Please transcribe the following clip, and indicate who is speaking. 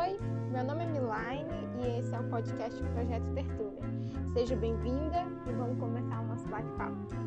Speaker 1: Oi, meu nome é Milaine e esse é o podcast Projeto Tertúlia. Seja bem-vinda e vamos começar o nosso bate-papo.